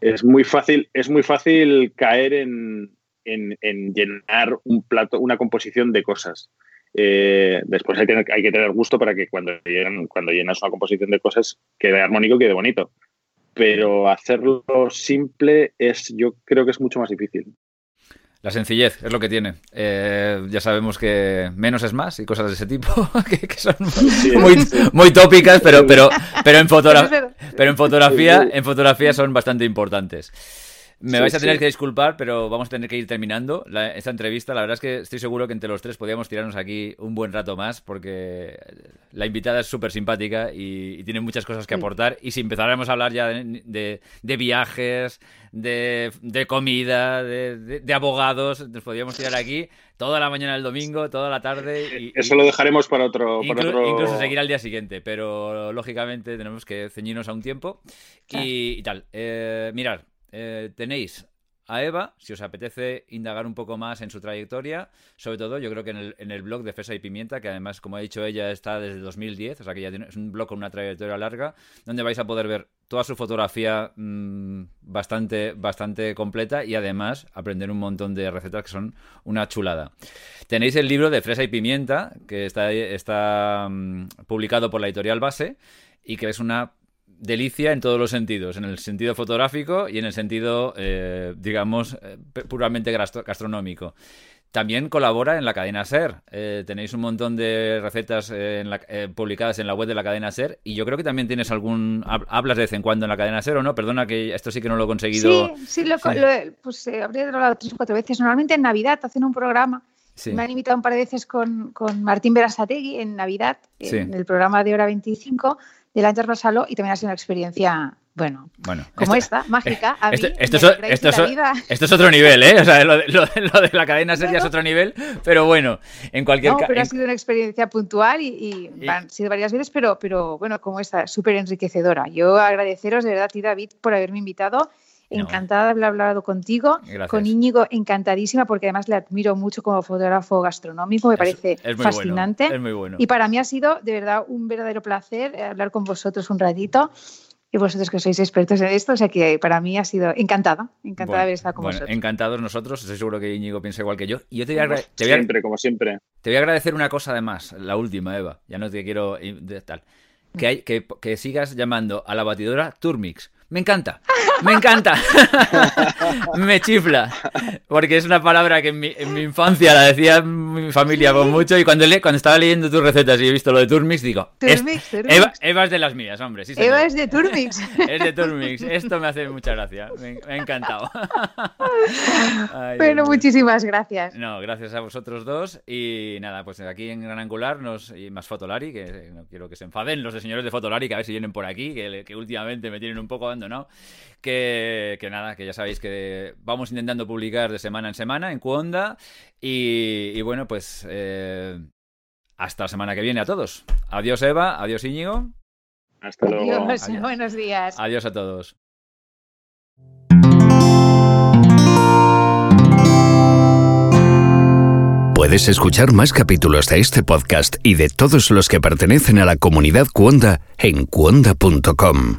Es muy fácil, es muy fácil caer en, en, llenar un plato, una composición de cosas. Eh, después hay, hay, que tener gusto para que cuando, cuando llenas una composición de cosas quede armónico, quede bonito. Pero hacerlo simple es, yo creo que es mucho más difícil. La sencillez es lo que tiene. Eh, ya sabemos que menos es más y cosas de ese tipo que, son muy, muy, tópicas, pero, pero, pero, en, pero en fotografía, en fotografía son bastante importantes. Me vais a tener que disculpar, pero vamos a tener que ir terminando esta entrevista. La verdad es que estoy seguro que entre los tres podríamos tirarnos aquí un buen rato más, porque la invitada es súper simpática y, tiene muchas cosas que aportar. Y si empezáramos a hablar ya de, viajes, de, comida, de, abogados, nos podríamos tirar aquí toda la mañana del domingo, toda la tarde. Y, Eso lo dejaremos para otro, Incluso seguir al día siguiente, pero lógicamente tenemos que ceñirnos a un tiempo y, tal. Eh, mirar, eh, tenéis a Eva, si os apetece indagar un poco más en su trayectoria, sobre todo yo creo que en el, blog de Fesa y Pimienta, que además, como ha dicho ella, está desde 2010, o sea que ya tiene, es un blog con una trayectoria larga, donde vais a poder ver toda su fotografía mm, bastante, bastante completa y además aprender un montón de recetas que son una chulada. Tenéis el libro de Fresa y Pimienta, que está, está mm, publicado por la editorial Base y que es una delicia en todos los sentidos, en el sentido fotográfico y en el sentido, eh, digamos, eh, puramente gastronómico. También colabora en la cadena SER. Eh, tenéis un montón de recetas publicadas en la web de la cadena SER y yo creo que también tienes algún... Hablas de vez en cuando en la cadena SER o no? Perdona que esto sí que no lo he conseguido. Sí, sí, lo, pues habría hablado tres o cuatro veces. Normalmente en Navidad hacen un programa Me han invitado un par de veces con, con Martín Berasategui en Navidad, en el programa de Hora 25, del Ángel Rosalo y también ha sido una experiencia, bueno, bueno como esta, mágica. A esto, esto, es, otro nivel, ¿eh? O sea, lo, de la cadena sería es otro nivel, pero bueno, en cualquier caso. No, pero ha sido una experiencia puntual y, han sido varias veces, pero, pero bueno, como esta, súper enriquecedora. Yo agradeceros de verdad a ti, David, por haberme invitado Encantada de haber hablado contigo. Con Íñigo, encantadísima, porque además le admiro mucho como fotógrafo gastronómico, me parece fascinante. es muy bueno. Y para mí ha sido de verdad un verdadero placer eh, hablar con vosotros un ratito. Y vosotros que sois expertos en esto, o sea que para mí ha sido encantada, encantada de haber estado con vosotros. Encantados nosotros, estoy seguro que Íñigo piensa igual que yo. Y yo te voy a, siempre, como siempre. Te voy a agradecer una cosa además, la última, Eva, ya no te quiero tal. Que, hay, que, que sigas llamando a la batidora Turmix me encanta, me encanta, me chifla, porque es una palabra que en mi, en mi, infancia la decía mi familia con mucho y cuando, le, cuando estaba leyendo tus recetas y he visto lo de Turmix, digo, Turmix, Eva, Eva, es de las mías, hombre. Sí, Eva es de Turmix. es de Turmix, esto me hace mucha gracia, me, ha encantado. bueno, muchísimas gracias. No, gracias a vosotros dos y nada, pues aquí en Gran Angular nos, y más Fotolari, que no quiero que se enfaden los señores de Fotolari, que a ver si vienen por aquí, que, que últimamente me tienen un poco ¿no? Que, nada, que ya sabéis que vamos intentando publicar de semana en semana en Cuonda. Y, bueno, pues eh, hasta la semana que viene a todos. Adiós Eva, adiós Íñigo. Hasta luego. adiós. buenos días. Adiós a todos. Puedes escuchar más capítulos de este podcast y de todos los que pertenecen a la comunidad Cuonda en cuonda.com.